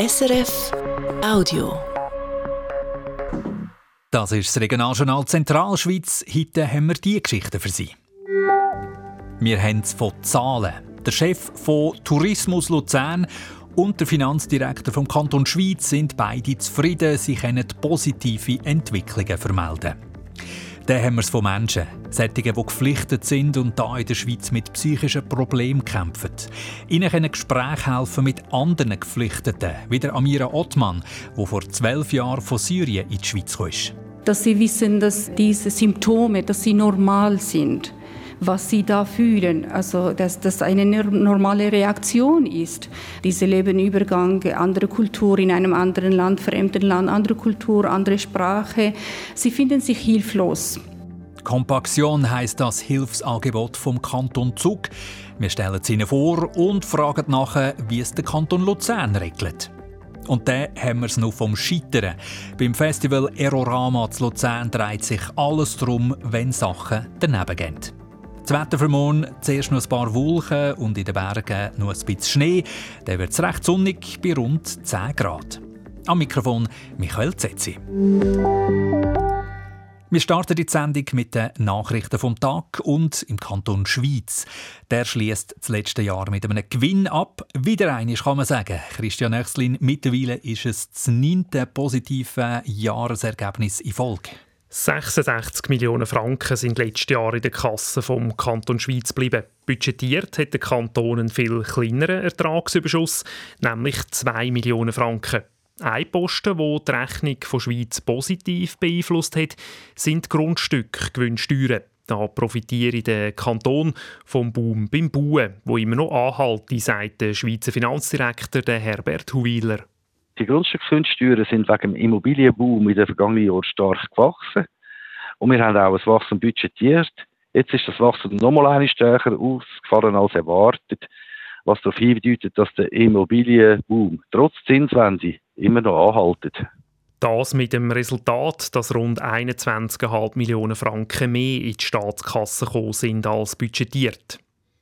SRF Audio. Das ist das Regionaljournal Zentralschweiz. Heute haben wir diese Geschichte für Sie. Wir haben es von Zahlen. Der Chef von Tourismus Luzern und der Finanzdirektor vom Kanton Schweiz sind beide zufrieden. Sie können positive Entwicklungen vermelden. Dann haben wir es von Menschen, solche, die geflüchtet sind und da in der Schweiz mit psychischen Problemen kämpfen. Ihnen können Gespräche helfen mit anderen Geflüchteten, wie der Amira Ottmann, die vor zwölf Jahren von Syrien in die Schweiz kam. Dass sie wissen, dass diese Symptome, dass sie normal sind was sie da fühlen. Also, dass das eine normale Reaktion ist. Dieser Lebenübergang, andere Kultur in einem anderen Land, fremden Land, andere Kultur, andere Sprache. Sie finden sich hilflos. Kompaktion heißt das Hilfsangebot vom Kanton Zug. Wir stellen es Ihnen vor und fragen nachher, wie es der Kanton Luzern regelt. Und dann haben wir es noch vom Scheitern. Beim Festival Erorama zu Luzern dreht sich alles darum, wenn Sachen daneben gehen. Das Wetter für morgen zuerst noch ein paar Wolken und in den Bergen noch ein bisschen Schnee. Dann wird es recht sonnig bei rund 10 Grad. Am Mikrofon Michael Zetzi. Wir starten die Sendung mit den Nachrichten vom Tag und im Kanton Schweiz. Der schließt das letzte Jahr mit einem Gewinn ab. Wieder einiges kann man sagen. Christian Öchslin, mittlerweile ist es das neunte positive Jahresergebnis in Folge. 66 Millionen Franken sind letztes Jahr in der Kasse vom Kanton Schweiz geblieben. Budgetiert hat der Kanton einen viel kleineren Ertragsüberschuss, nämlich 2 Millionen Franken. Ein Posten, der die Rechnung von Schweiz positiv beeinflusst hat, sind die Grundstückgewinnsteuern. Da profitiere der Kanton vom Boom beim Bauen, wo immer noch anhalte, sagt der Schweizer Finanzdirektor Herbert Huwiler. Die Grundstücksgrundsteuern sind wegen dem Immobilienboom in den vergangenen Jahren stark gewachsen. Und wir haben auch ein Wachstum budgetiert. Jetzt ist das Wachstum nochmal eine stärker ausgefallen als erwartet, was darauf hindeutet, dass der Immobilienboom trotz Zinswende immer noch anhaltet. Das mit dem Resultat, dass rund 21,5 Millionen Franken mehr in die Staatskasse gekommen sind als budgetiert.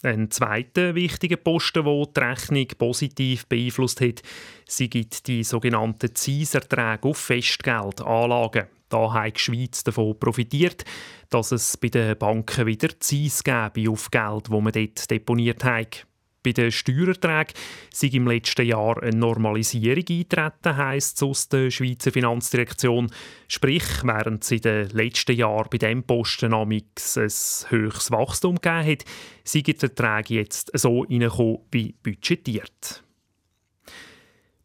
Ein zweiter wichtiger Posten, der die Rechnung positiv beeinflusst hat, sind die sogenannten Zinserträge auf Festgeldanlagen. Da hat die Schweiz davon profitiert, dass es bei den Banken wieder Zins gäbe auf Geld, das man dort deponiert hat. Bei den Steuererträgen sei im letzten Jahr eine Normalisierung eintreten, heisst es aus der Schweizer Finanzdirektion. Sprich, während es in den letzten Jahren bei diesem Posten ein höchstes Wachstum gegeben hat, sind die Erträge jetzt so reingekommen wie budgetiert.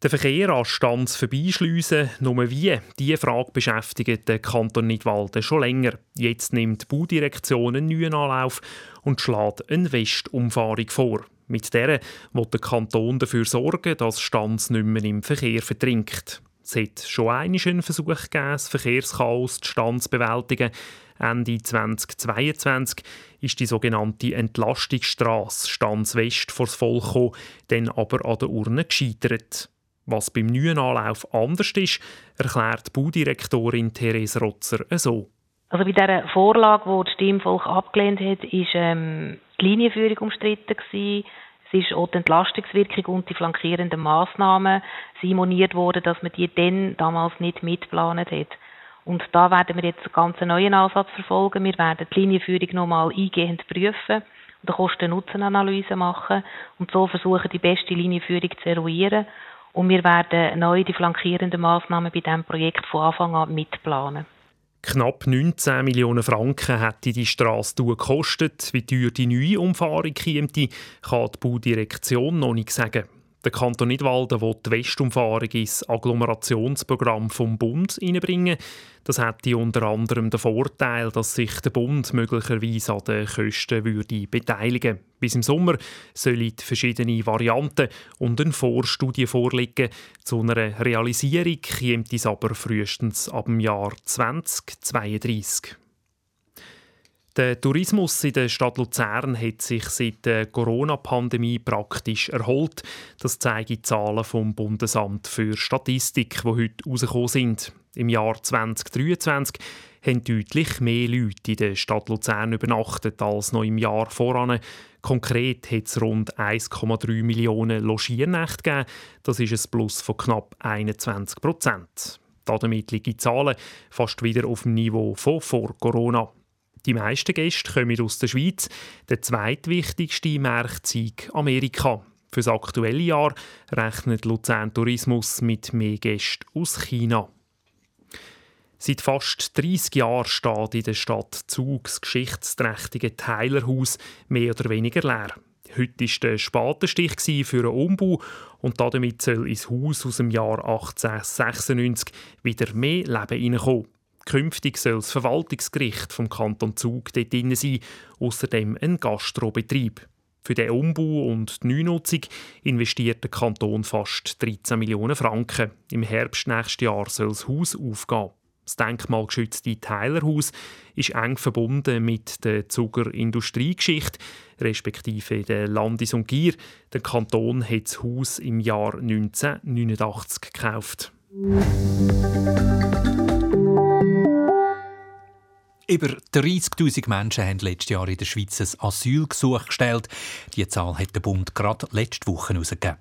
Der Verkehr an Stanz vorbeischliessen, nur wie, diese Frage beschäftigt den Kanton Nidwalden schon länger. Jetzt nimmt die Baudirektion einen neuen Anlauf und schlägt eine Westumfahrung vor. Mit der will der Kanton dafür sorgen, dass Stanz nicht mehr im Verkehr verdrinkt. Es hat schon einen Versuch gegeben, das Verkehrschaos die Stanz zu bewältigen. Ende 2022 ist die sogenannte Entlastungsstrasse Stanz West vor das Volk gekommen, dann aber an der Urne gescheitert. Was beim neuen Anlauf anders ist, erklärt die Baudirektorin Therese Rotzer so. Also bei dieser Vorlage, die das Stimmvolk abgelehnt hat, ist ähm, die Linienführung umstritten gewesen. Es ist auch die Entlastungswirkung und die flankierenden Massnahmen simoniert worden, dass man die dann damals nicht mitgeplant hat. Und da werden wir jetzt einen ganz neuen Ansatz verfolgen. Wir werden die Linienführung nochmal eingehend prüfen und eine Kosten-Nutzen-Analyse machen und so versuchen, die beste Linienführung zu eruieren. Und wir werden neu die flankierenden Massnahmen bei diesem Projekt von Anfang an mitplanen. Knapp 19 Millionen Franken hätte die Straße gekostet. Wie teuer die neue Umfahrung käme, kann die Baudirektion noch nicht sagen. Der Kanton Nidwalden will die Westumfahrung ins Agglomerationsprogramm vom Bund einbringen. Das hätte unter anderem den Vorteil, dass sich der Bund möglicherweise an den Kosten würde beteiligen Bis im Sommer sollen verschiedene Varianten und eine Vorstudie vorliegen. Zu einer Realisierung käme es aber frühestens ab dem Jahr 2032. Der Tourismus in der Stadt Luzern hat sich seit der Corona-Pandemie praktisch erholt. Das zeigen die Zahlen vom Bundesamt für Statistik, die heute herausgekommen sind. Im Jahr 2023 haben deutlich mehr Leute in der Stadt Luzern übernachtet als noch im Jahr voran. Konkret hat es rund 1,3 Millionen Logiernächte gegeben. Das ist ein Plus von knapp 21 Prozent. Damit liegen die Zahlen fast wieder auf dem Niveau von vor Corona. Die meisten Gäste kommen aus der Schweiz. Der zweitwichtigste Markt sei Amerika. Für das aktuelle Jahr rechnet Luzern Tourismus mit mehr Gästen aus China. Seit fast 30 Jahren steht in der Stadt Zug das geschichtsträchtige Teilerhaus mehr oder weniger leer. Heute war der Spatenstich für einen Umbau und damit soll ins Haus aus dem Jahr 1896 wieder mehr Leben hineinkommen. Künftig soll das Verwaltungsgericht vom Kanton Zug dort drin sein, außerdem ein Gastrobetrieb. Für den Umbau und die Neunutzung investiert der Kanton fast 13 Millionen Franken. Im Herbst nächstes Jahr soll das Haus aufgehen. Das denkmalgeschützte Teilerhaus ist eng verbunden mit der Zuger Industriegeschichte, respektive der Landis und Gier. Der Kanton hat das Haus im Jahr 1989 gekauft. Über 30.000 Menschen haben letztes Jahr in der Schweiz ein Asylgesuch gestellt. Die Zahl hat der Bund gerade letzte Woche herausgegeben.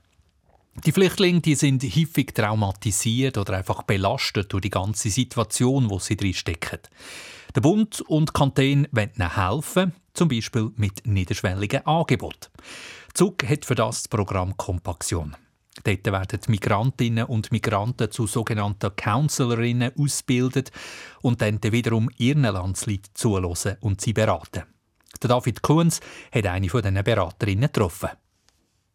Die Flüchtlinge die sind häufig traumatisiert oder einfach belastet durch die ganze Situation, wo sie drin stecken. Der Bund und die Kantone wollen ihnen helfen, zum Beispiel mit niederschwelligen Angeboten. Zug hat für das das Programm Kompaktion. Dort werden Migrantinnen und Migranten zu sogenannten Counselorinnen ausgebildet und dann wiederum ihren Landsleuten zuhören und sie beraten. David Kunz hat eine von diesen Beraterinnen getroffen.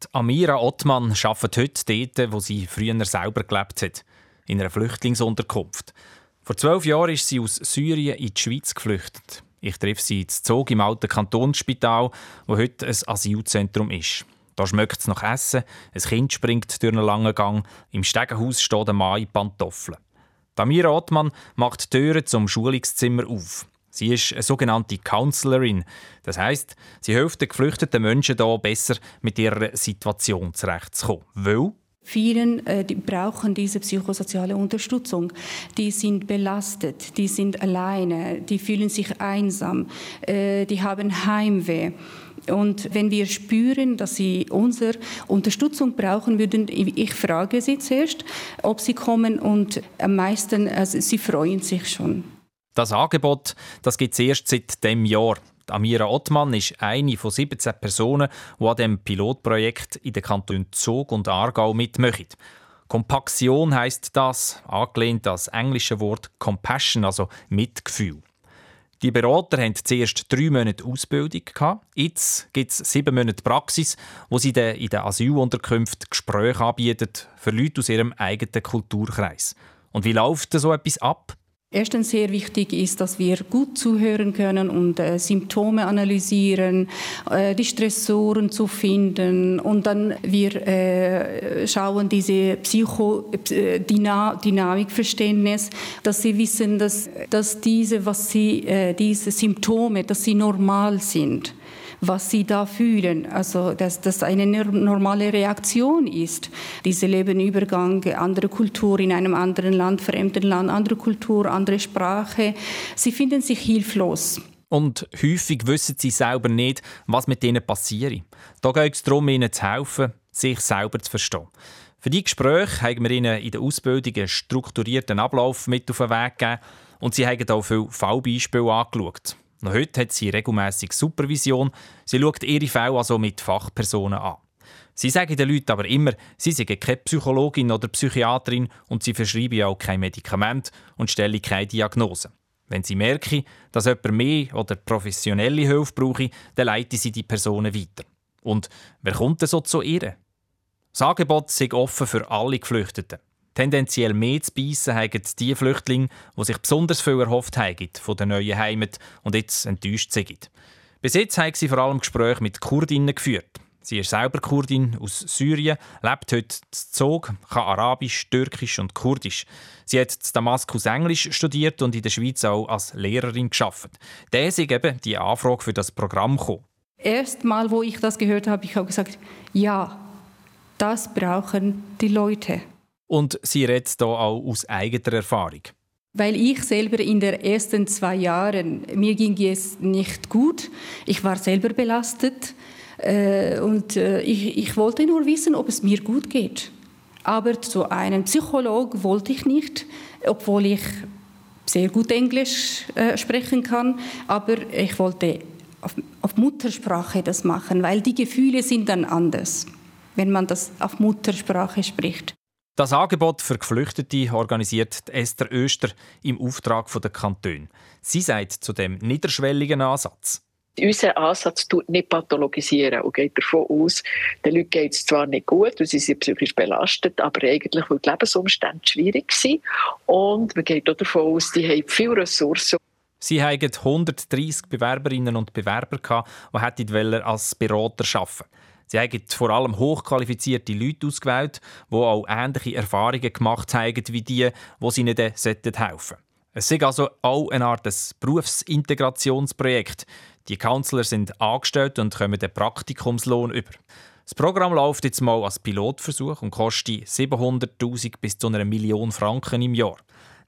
Die Amira Ottmann arbeitet heute dort, wo sie früher selber gelebt hat, in einer Flüchtlingsunterkunft. Vor zwölf Jahren ist sie aus Syrien in die Schweiz geflüchtet. Ich treffe sie in Zog im alten Kantonsspital, wo heute ein Asylzentrum ist. Da schmeckt es nach Essen, ein Kind springt durch einen langen Gang, im Stegenhaus steht ein Mann in Pantoffeln. Amira Ottmann macht die Türen zum Schulungszimmer auf. Sie ist eine sogenannte Counselorin. Das heißt, sie hilft den geflüchteten Menschen hier besser mit ihrer Situation zurechtzukommen. Weil Vielen äh, die brauchen diese psychosoziale Unterstützung. Die sind belastet, die sind alleine, die fühlen sich einsam, äh, die haben Heimweh. Und wenn wir spüren, dass sie unsere Unterstützung brauchen würden, ich frage sie zuerst, ob sie kommen und am meisten, also sie freuen sich schon. Das Angebot das gibt es erst seit dem Jahr. Amira Ottmann ist eine von 17 Personen, die an dem Pilotprojekt in den Kantonen Zug und Aargau mitmachen. Kompaktion heißt das, angelehnt an das englische Wort Compassion, also Mitgefühl. Die Berater hatten zuerst drei Monate Ausbildung. Jetzt gibt es sieben Monate Praxis, wo sie in den Asylunterkünften Gespräche anbieten für Leute aus ihrem eigenen Kulturkreis. Und wie läuft so etwas ab? Erstens sehr wichtig ist, dass wir gut zuhören können und äh, Symptome analysieren, äh, die Stressoren zu finden und dann wir äh, schauen diese Psychodynamikverständnis, dass sie wissen, dass, dass diese, was sie, äh, diese Symptome, dass sie normal sind was sie da fühlen. Also, dass das eine normale Reaktion ist. Dieser Lebenübergang, andere Kultur in einem anderen Land, fremden Land, andere Kultur, andere Sprache. Sie finden sich hilflos. Und häufig wissen sie selber nicht, was mit ihnen passiert. Da geht es darum, ihnen zu helfen, sich selber zu verstehen. Für die Gespräche haben wir ihnen in der Ausbildung einen strukturierten Ablauf mit auf den Weg gegeben und sie haben auch viele Fallbeispiele angeschaut. Noch heute hat sie regelmäßig Supervision. Sie schaut ihre Fälle also mit Fachpersonen an. Sie sagen den Leuten aber immer, sie seien keine Psychologin oder Psychiaterin und sie verschreiben auch kein Medikament und stellen keine Diagnose. Wenn sie merken, dass jemand mehr oder professionelle Hilfe brauche, dann leiten sie die Personen weiter. Und wer kommt denn so zu ihr? Das Angebot ist offen für alle Geflüchteten. Tendenziell mehr zu beißen haben die Flüchtlinge, die sich besonders viel erhofft haben von der neuen Heimat und jetzt enttäuscht sind. Bis jetzt haben sie vor allem Gespräche mit Kurdinnen geführt. Sie ist selber Kurdin aus Syrien, lebt heute in Zog, kann Arabisch, Türkisch und Kurdisch. Sie hat in Damaskus Englisch studiert und in der Schweiz auch als Lehrerin geschafft. Da ist eben die Anfrage für das Programm gekommen. Erstmal, wo ich das gehört habe, ich habe gesagt, ja, das brauchen die Leute. Und sie redet hier auch aus eigener Erfahrung. Weil ich selber in den ersten zwei Jahren, mir ging es nicht gut. Ich war selber belastet. Äh, und äh, ich, ich wollte nur wissen, ob es mir gut geht. Aber zu einem Psychologen wollte ich nicht, obwohl ich sehr gut Englisch äh, sprechen kann. Aber ich wollte auf, auf Muttersprache das machen, weil die Gefühle sind dann anders, wenn man das auf Muttersprache spricht. Das Angebot für Geflüchtete organisiert Esther Öster im Auftrag der Kantone. Sie sagt zu dem niederschwelligen Ansatz. Unser Ansatz tut nicht pathologisieren und geht davon aus, den Leuten geht es zwar nicht gut, weil sie sind psychisch belastet, aber eigentlich, weil die Lebensumstände schwierig sind. Und man geht auch davon aus, die haben viele Ressourcen. Sie hatten 130 Bewerberinnen und Bewerber, die als Berater arbeiten wollten. Sie haben vor allem hochqualifizierte Leute ausgewählt, die auch ähnliche Erfahrungen gemacht haben wie die, die sie ihnen helfen sollten. Es ist also auch eine Art Berufsintegrationsprojekt. Die Counselor sind angestellt und kommen den Praktikumslohn über. Das Programm läuft jetzt mal als Pilotversuch und kostet 700.000 bis zu einer Million Franken im Jahr.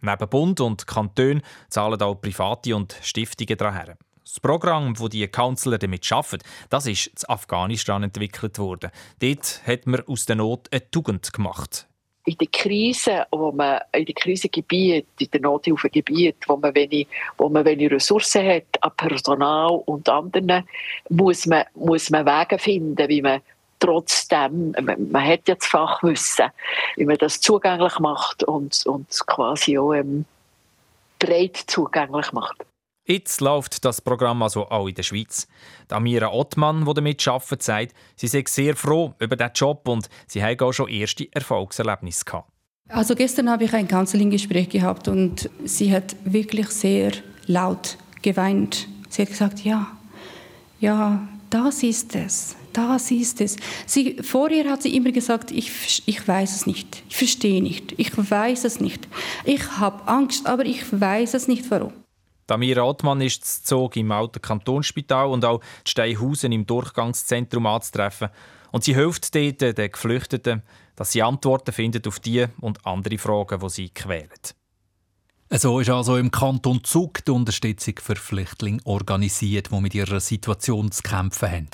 Neben Bund und Kanton zahlen auch Private und Stiftungen daher. Das Programm, das die Counselor damit arbeiten, das ist in Afghanistan entwickelt worden. Dort hat man aus der Not eine Tugend gemacht. In den Krisen, wo man in den Krisengebieten, in den Nothilfegebieten, wo man wenig, wo man wenig Ressourcen hat an Personal und anderen, muss man, muss man Wege finden, wie man trotzdem, man, man hat ja das Fachwissen, wie man das zugänglich macht und, und quasi auch ähm, breit zugänglich macht. Jetzt läuft das Programm also auch in der Schweiz. Amira Ottmann, die damit arbeitet, sagt, sie sei sehr froh über diesen Job und sie habe auch schon erste Erfolgserlebnisse gehabt. Also gestern habe ich ein Counseling-Gespräch gehabt und sie hat wirklich sehr laut geweint. Sie hat gesagt, ja, ja, das ist es, das ist es. Sie, vorher hat sie immer gesagt, ich, ich weiß es nicht, ich verstehe nicht, ich weiß es nicht. Ich habe Angst, aber ich weiß es nicht, warum. Damir Ottmann ist zu Zog im Alten Kantonsspital und auch in Steinhausen im Durchgangszentrum anzutreffen. Und sie hilft dort den Geflüchteten, dass sie Antworten finden auf die und andere Fragen, die sie quälen. So ist also im Kanton Zug die Unterstützung für Flüchtlinge organisiert, die mit ihrer Situation zu kämpfen haben.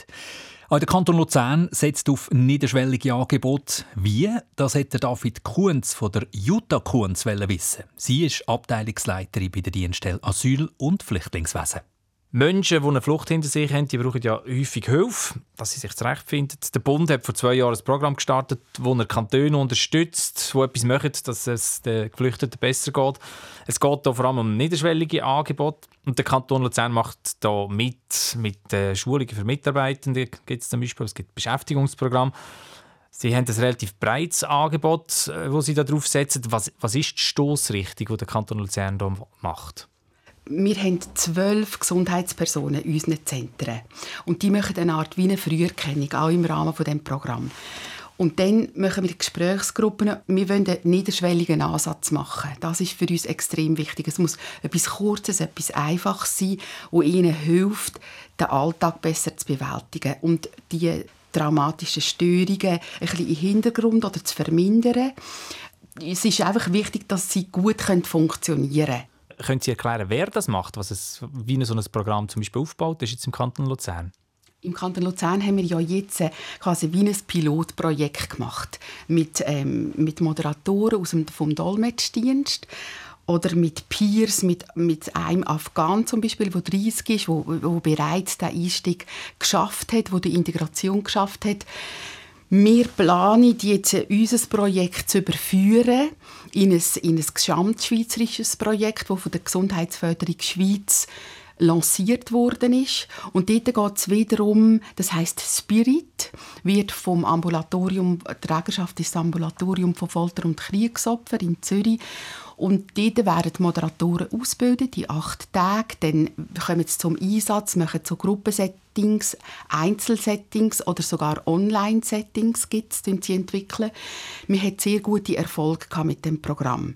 Auch der Kanton Luzern setzt auf niederschwellige Angebote. Wie? Das hätte David Kuhns von der Jutta Kuhns wissen. Sie ist Abteilungsleiterin bei der Dienststelle Asyl- und Flüchtlingswesen. Menschen, die eine Flucht hinter sich haben, die brauchen ja häufig Hilfe, dass sie sich zurechtfinden. Der Bund hat vor zwei Jahren ein Programm gestartet, wo er Kantone unterstützt, wo etwas macht, dass es den Geflüchteten besser geht. Es geht hier vor allem um niederschwellige Angebote. Und der Kanton Luzern macht da mit, mit Schulungen für Mitarbeitende. Gibt es zum Beispiel, es gibt Beschäftigungsprogramm. Sie haben ein relativ breites Angebot, äh, wo Sie darauf setzen. Was, was ist die Stoßrichtung, die der Kanton Luzern hier macht? Wir haben zwölf Gesundheitspersonen in unseren Zentren. Und die machen eine Art wie eine Früherkennung, auch im Rahmen dieses Programms. Und dann machen wir Gesprächsgruppen. Wir wollen einen niederschwelligen Ansatz machen. Das ist für uns extrem wichtig. Es muss etwas Kurzes, etwas Einfaches sein, das ihnen hilft, den Alltag besser zu bewältigen. Und die traumatischen Störungen ein bisschen den Hintergrund oder zu vermindern. Es ist einfach wichtig, dass sie gut funktionieren können. Können Sie erklären, wer das macht, was es, wie so ein Programm zum Beispiel aufbaut ist jetzt im Kanton Luzern? Im Kanton Luzern haben wir ja jetzt äh, quasi wie ein Pilotprojekt gemacht mit, ähm, mit Moderatoren aus dem, vom Dolmetschdienst oder mit Peers, mit, mit einem Afghan zum Beispiel, der 30 ist, wo bereits den Einstieg geschafft hat, wo die Integration geschafft hat. Wir planen jetzt unser Projekt zu überführen in ein, in ein gesamtschweizerisches Projekt, das von der Gesundheitsförderung Schweiz lanciert worden ist. Und dort geht es wiederum, das heißt Spirit, wird vom Ambulatorium, die Trägerschaft ist das Ambulatorium von Folter- und Kriegsopfer in Zürich. Und dort werden die Moderatoren ausgebildet, in acht Tagen. Dann kommen sie zum Einsatz, machen so Gruppensettings, Einzelsettings oder sogar Online-Settings gibt's, sie entwickeln. Wir hatten sehr gute Erfolge mit dem Programm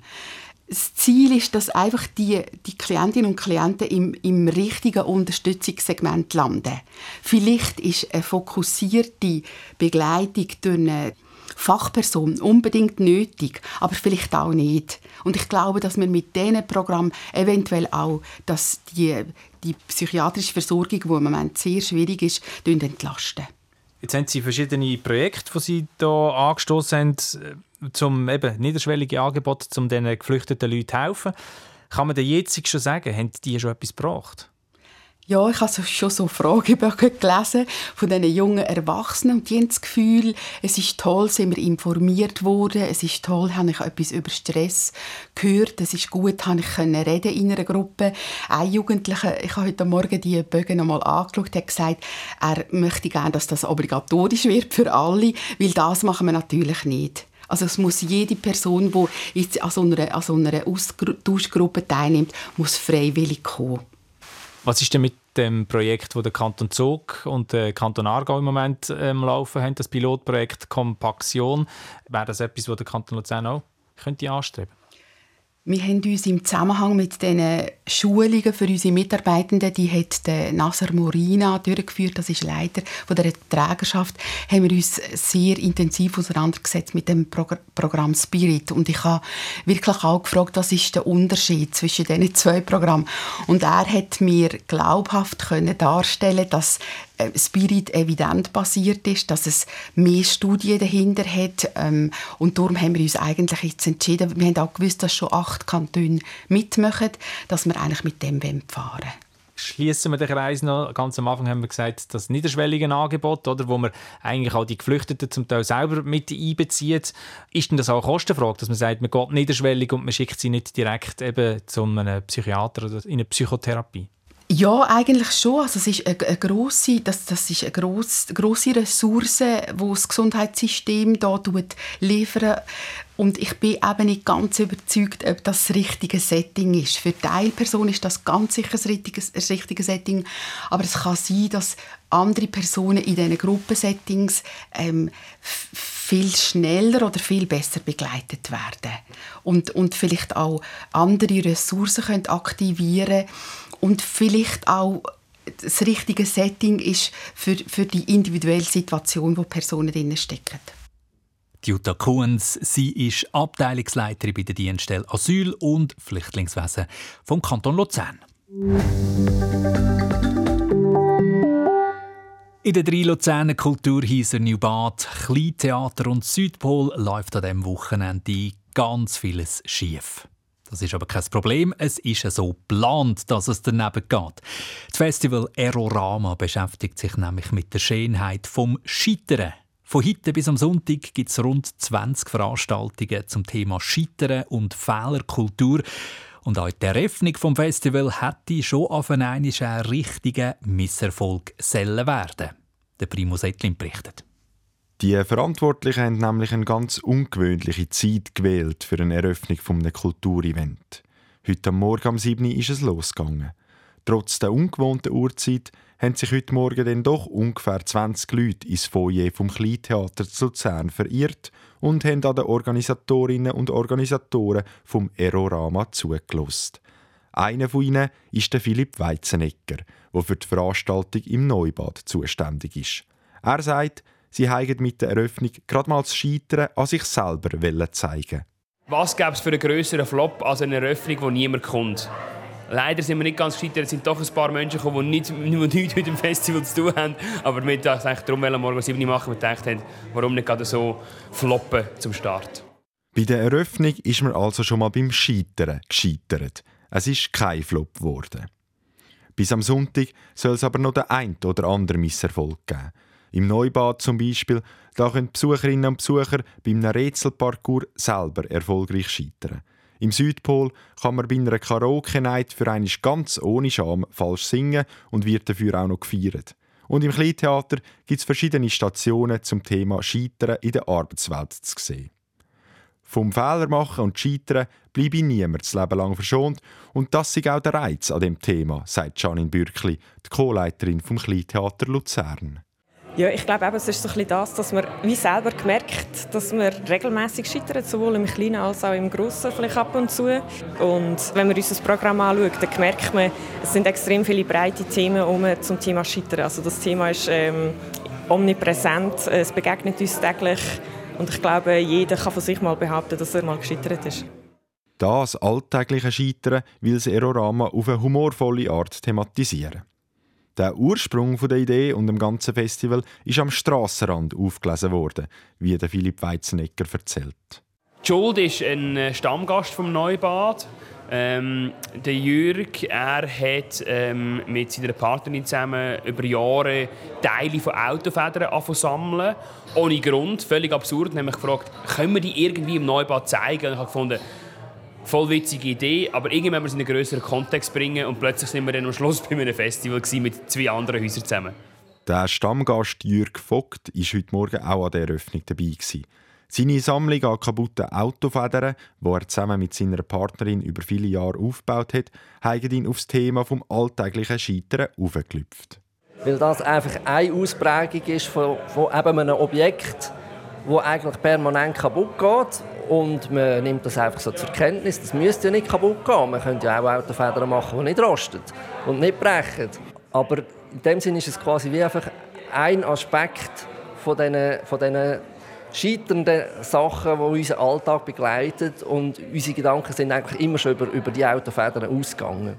das Ziel ist, dass einfach die, die Klientinnen und Klienten im, im richtigen Unterstützungssegment landen. Vielleicht ist eine fokussierte Begleitung durch eine Fachperson unbedingt nötig, aber vielleicht auch nicht. Und ich glaube, dass wir mit diesen Programmen eventuell auch dass die, die psychiatrische Versorgung, die im Moment sehr schwierig ist, entlasten. Jetzt haben Sie verschiedene Projekte, die Sie hier angestoßen haben, äh, um eben niederschwellige Angebote, um diesen geflüchteten Leuten zu helfen. Kann man denn jetzt schon sagen, haben die schon etwas gebracht? Ja, ich habe schon so Fragebögen gelesen von diesen jungen Erwachsenen und die haben das Gefühl, es ist toll, sind wir informiert worden, es ist toll, habe ich etwas über Stress gehört, es ist gut, habe ich reden in einer Gruppe. Ein Jugendlicher, ich habe heute Morgen die Bögen nochmal angeschaut, hat gesagt, er möchte gerne, dass das obligatorisch wird für alle, weil das machen wir natürlich nicht. Also es muss jede Person, die jetzt an so einer, an so einer Austauschgruppe teilnimmt, muss freiwillig kommen. Was ist denn mit dem Projekt, das der Kanton Zug und der Kanton Aargau im Moment ähm, laufen haben, das Pilotprojekt Kompaktion? Wäre das etwas, das der Kanton Luzern auch könnte anstreben wir haben uns im Zusammenhang mit diesen Schulungen für unsere Mitarbeitenden, die hat Nasser Morina durchgeführt, das ist Leiter von der Trägerschaft, haben wir uns sehr intensiv auseinandergesetzt mit dem Programm Spirit. Und ich habe wirklich auch gefragt, was ist der Unterschied zwischen diesen zwei Programmen. Und er hat mir glaubhaft können darstellen, dass Spirit evident basiert ist, dass es mehr Studien dahinter hat ähm, und darum haben wir uns eigentlich jetzt entschieden, wir haben auch gewusst, dass schon acht Kantone mitmachen, dass wir eigentlich mit dem fahren wollen schließen wir den Kreis noch. Ganz am Anfang haben wir gesagt, das niederschwellige Angebot, oder, wo man eigentlich auch die Geflüchteten zum Teil selber mit einbezieht. Ist denn das auch eine Kostenfrage, dass man sagt, man geht niederschwellig und man schickt sie nicht direkt eben zu einem Psychiater oder in eine Psychotherapie? Ja, eigentlich schon. Also es ist eine, eine grosse, das, das ist eine grosse, grosse Ressource, die das Gesundheitssystem da liefert. Und ich bin eben nicht ganz überzeugt, ob das das richtige Setting ist. Für Teilpersonen ist das ganz sicher das richtige, das richtige Setting. Aber es kann sein, dass andere Personen in diesen Gruppensettings ähm, viel schneller oder viel besser begleitet werden. Und, und vielleicht auch andere Ressourcen können aktivieren können und vielleicht auch das richtige Setting ist für, für die individuelle Situation, wo Personen drin stecken. Jutta Kuhns, sie ist Abteilungsleiterin bei der Dienststelle Asyl- und Flüchtlingswesen vom Kanton Luzern. In den drei Luzerner Kulturhäusern New Bad, Kleintheater und Südpol läuft an diesem Wochenende ganz vieles schief. Das ist aber kein Problem. Es ist ja so geplant, dass es daneben geht. Das Festival Erorama beschäftigt sich nämlich mit der Schönheit vom Scheitern. Von heute bis am Sonntag gibt es rund 20 Veranstaltungen zum Thema Scheitern und Fehlerkultur. Und auch die Eröffnung vom Festival hätte schon auf einen richtigen Misserfolg werden Der Primus Ettlin berichtet. Die Verantwortlichen haben nämlich eine ganz ungewöhnliche Zeit gewählt für eine Eröffnung eines Kulturevent. Heute Morgen um 7 Uhr ist es losgegangen. Trotz der ungewohnten Uhrzeit haben sich heute Morgen dann doch ungefähr 20 Leute ins Foyer vom Kleintheater zu Luzern verirrt und haben an den Organisatorinnen und Organisatoren vom Erorama zugelost. Einer von ihnen ist der Philipp Weizenegger, der für die Veranstaltung im Neubad zuständig ist. Er sagt, sie haben mit der Eröffnung gerade mal das Scheitern an sich selber zeigen Was gäbe es für einen grösseren Flop als eine Eröffnung, wo niemand kommt? Leider sind wir nicht ganz gescheitert. Es sind doch ein paar Menschen gekommen, die, nicht, die nichts mit dem Festival zu tun haben. Aber wir wollten eigentlich darum morgen 7 Uhr machen und gedacht haben, warum nicht gerade so floppen zum Start. Bei der Eröffnung ist man also schon mal beim Scheitern gescheitert. Es ist kein Flop geworden. Bis am Sonntag soll es aber noch den ein oder anderen Misserfolg geben. Im Neubad zum Beispiel, da können Besucherinnen und Besucher beim Rätselparcours selber erfolgreich scheitern. Im Südpol kann man bei einer Karaoke-Night für einen ganz ohne Scham falsch singen und wird dafür auch noch gefeiert. Und im Kleintheater gibt es verschiedene Stationen zum Thema Scheitern in der Arbeitswelt zu sehen. Vom Fehlermachen und Scheitern bleibe niemand das Leben lang verschont und das ist auch der Reiz an dem Thema, sagt Janine Bürkli, die Co-Leiterin vom Kleintheater Luzern. Ja, ich glaube, es ist so ein bisschen das, dass man wie selber gemerkt, dass man regelmäßig scheitert, sowohl im Kleinen als auch im Grossen vielleicht ab und zu. Und wenn man uns das Programm anschaut, dann merkt man, es sind extrem viele breite Themen um zum Thema Scheitern. Also das Thema ist ähm, omnipräsent, es begegnet uns täglich Und ich glaube, jeder kann von sich mal behaupten, dass er mal gescheitert ist. Das alltägliche Scheitern will das Erorama auf eine humorvolle Art thematisieren. Der Ursprung der Idee und dem ganzen Festival ist am Strassenrand aufgelesen worden, wie der Philipp Weizenegger erzählt. Schuld ist ein äh, Stammgast vom Neubad. Ähm, der Jürg, er hat ähm, mit seiner Partnerin zusammen über Jahre Teile von Autofedern sammeln. Ohne Grund, völlig absurd. Nämlich gefragt, können wir die irgendwie im Neubad zeigen? Und ich habe gefunden, voll witzige Idee, aber irgendwann müssen wir es in einen größeren Kontext bringen und plötzlich sind wir dann am Schluss bei einem Festival mit zwei anderen Häusern zusammen. Der Stammgast Jürg Vogt war heute Morgen auch an der Eröffnung dabei. Gewesen. Seine Sammlung an kaputten Autofedern, die er zusammen mit seiner Partnerin über viele Jahre aufgebaut hat, haben ihn aufs Thema vom alltäglichen Scheitern aufgeklüpft. Weil das einfach eine Ausprägung ist von, von eben einem Objekt, das eigentlich permanent kaputt geht. Und man nimmt das einfach so zur Kenntnis. Das müsste ja nicht kaputt gehen. Man könnte ja auch Autofedern machen, die nicht rosten und nicht brechen. Aber in dem Sinne ist es quasi wie einfach ein Aspekt von diesen, von diesen scheiternden Sachen, die unseren Alltag begleiten. Und unsere Gedanken sind eigentlich immer schon über, über die Autofedern ausgegangen.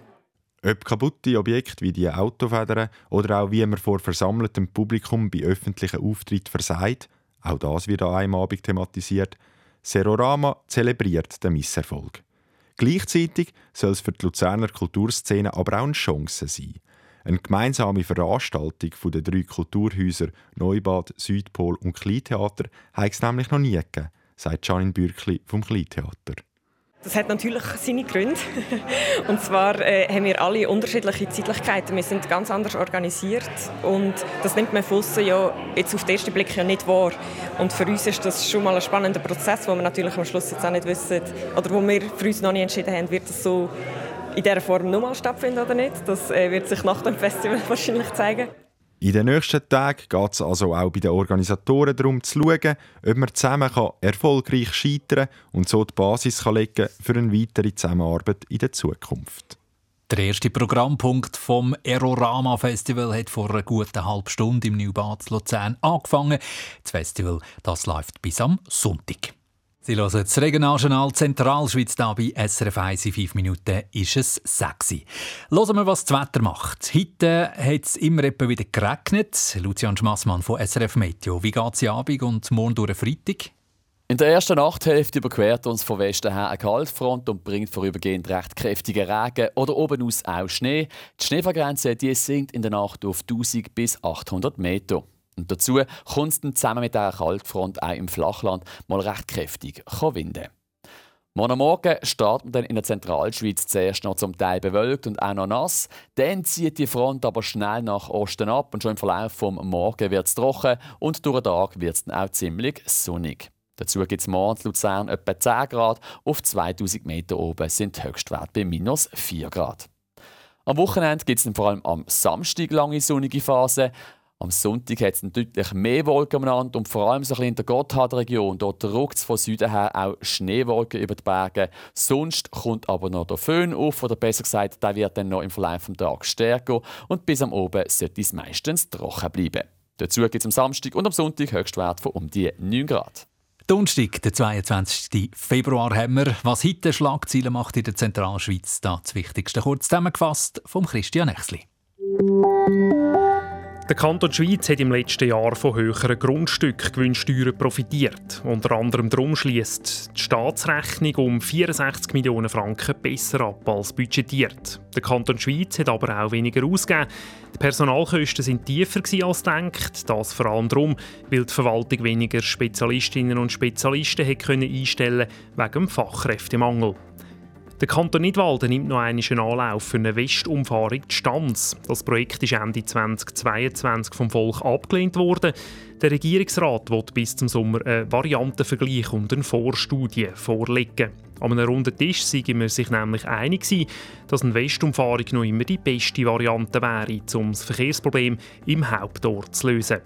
Ob kaputte Objekte wie die Autofedern oder auch wie man vor versammeltem Publikum bei öffentlichen Auftritten versagt, auch das wird an einem Abend thematisiert, Serorama zelebriert den Misserfolg. Gleichzeitig soll es für die Luzerner Kulturszene aber auch eine Chance sein. Eine gemeinsame Veranstaltung der drei Kulturhäuser Neubad, Südpol und Kleintheater hat es nämlich noch nie gegeben, sagt Janine Bürkli vom Kleintheater. Das hat natürlich seine Gründe. Und zwar äh, haben wir alle unterschiedliche Zeitlichkeiten. Wir sind ganz anders organisiert und das nimmt man von ja jetzt auf den ersten Blick ja nicht wahr. Und für uns ist das schon mal ein spannender Prozess, wo wir natürlich am Schluss jetzt auch nicht wissen, oder wo wir für uns noch nicht entschieden haben, wird das so in dieser Form nochmal stattfinden oder nicht. Das äh, wird sich nach dem Festival wahrscheinlich zeigen. In den nächsten Tagen geht es also auch bei den Organisatoren darum zu schauen, ob man zusammen kann erfolgreich scheitern kann und so die Basis kann legen für eine weitere Zusammenarbeit in der Zukunft. Der erste Programmpunkt vom Erorama Festival hat vor einer guten halben Stunde im Neubad Luzern angefangen. Das Festival das läuft bis am Sonntag. Sie hören das Regionaljournal Zentralschweiz hier bei SRF 1 in 5 Minuten ist es sexy. Hören wir, was das Wetter macht. Heute hat es immer wieder geregnet. Lucian Schmassmann von SRF Meteo. Wie geht es Abend und morgen durch Freitag? In der ersten Nachthälfte überquert uns von Westen her eine Kaltfront und bringt vorübergehend recht kräftigen Regen oder oben aus auch Schnee. Die Schneefallgrenze die sinkt in der Nacht auf 1000 bis 800 Meter. Und dazu kommt es dann zusammen mit dieser Kaltfront auch im Flachland mal recht kräftig winden. Morgen Morgen startet man dann in der Zentralschweiz zuerst noch zum Teil bewölkt und auch noch nass. Dann zieht die Front aber schnell nach Osten ab und schon im Verlauf vom Morgen wird es trocken und durch den Tag wird es dann auch ziemlich sonnig. Dazu gibt es morgen in Luzern etwa 10 Grad, auf 2000 Meter oben sind die Höchstwerte bei minus 4 Grad. Am Wochenende gibt es vor allem am Samstag lange sonnige Phasen. Am Sonntag hat es deutlich mehr Wolken umeinander und vor allem so ein in der Gotthardregion. Dort ruckt es von Süden her auch Schneewolken über die Berge. Sonst kommt aber noch der Föhn auf, oder besser gesagt, der wird dann noch im Verlauf des Tages stärker und bis am Oben sollte es meistens trocken bleiben. Dazu gibt es am Samstag und am Sonntag Höchstwert von um die 9 Grad. Donnerstag, der 22. Februar, haben wir, was heute Schlagzeilen macht in der Zentralschweiz. Das Wichtigste kurz zusammengefasst vom Christian Echsli. Der Kanton Schweiz hat im letzten Jahr von höheren Grundstückgewinnsteuern profitiert. Unter anderem darum schließt die Staatsrechnung um 64 Millionen Franken besser ab als budgetiert. Der Kanton Schweiz hat aber auch weniger ausgegeben. Die Personalkosten sind tiefer als gedacht. Das vor allem darum, weil die Verwaltung weniger Spezialistinnen und Spezialisten hat einstellen wegen dem Fachkräftemangel. Der Kanton Nidwalden nimmt noch einen Anlauf für eine Westumfahrung die Stanz. Das Projekt ist Ende 2022 vom Volk abgelehnt worden. Der Regierungsrat wird bis zum Sommer einen Variantenvergleich und eine Vorstudie vorlegen. An einem runden Tisch sind wir sich nämlich einig dass eine Westumfahrung noch immer die beste Variante wäre, um das Verkehrsproblem im Hauptort zu lösen.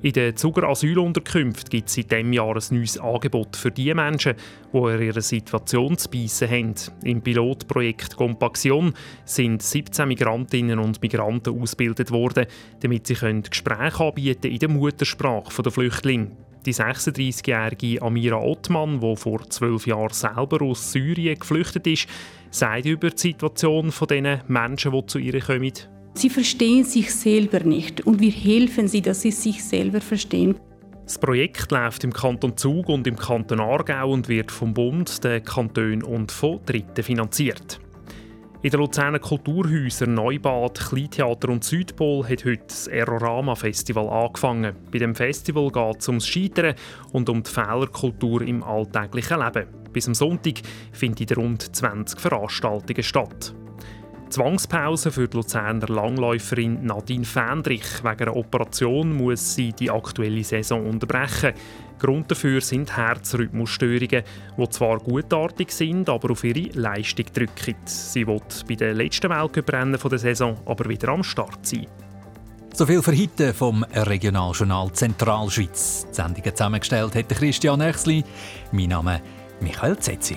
In den Zuger Asylunterkünften gibt es seit diesem Jahr ein neues Angebot für die Menschen, die in ihrer Situation zu beißen haben. Im Pilotprojekt Compaction sind 17 Migrantinnen und Migranten ausgebildet worden, damit sie Gespräche anbieten in der Muttersprache der Flüchtlinge. Die 36-jährige Amira Ottmann, die vor zwölf Jahren selber aus Syrien geflüchtet ist, sagt über die Situation dieser Menschen, die zu ihr kommen. Sie verstehen sich selber nicht und wir helfen sie, dass sie sich selber verstehen. Das Projekt läuft im Kanton Zug und im Kanton Aargau und wird vom Bund, den Kantonen und von Dritten finanziert. In den Luzerner Kulturhäusern Neubad, Kleintheater und Südpol hat heute das Erorama Festival angefangen. Bei dem Festival geht es ums Scheitern und um die Fehlerkultur im alltäglichen Leben. Bis am Sonntag finden rund 20 Veranstaltungen statt. Zwangspause für die Luzerner Langläuferin Nadine Fendrich. Wegen einer Operation muss sie die aktuelle Saison unterbrechen. Grund dafür sind Herzrhythmusstörungen, die zwar gutartig sind, aber auf ihre Leistung drücken. Sie wird bei den letzten Weltcuprennen der Saison aber wieder am Start sein. So viel für heute vom Regionaljournal Zentralschweiz. Die Sendung zusammengestellt hat Christian Echsli. Mein Name ist Michael Zetzi.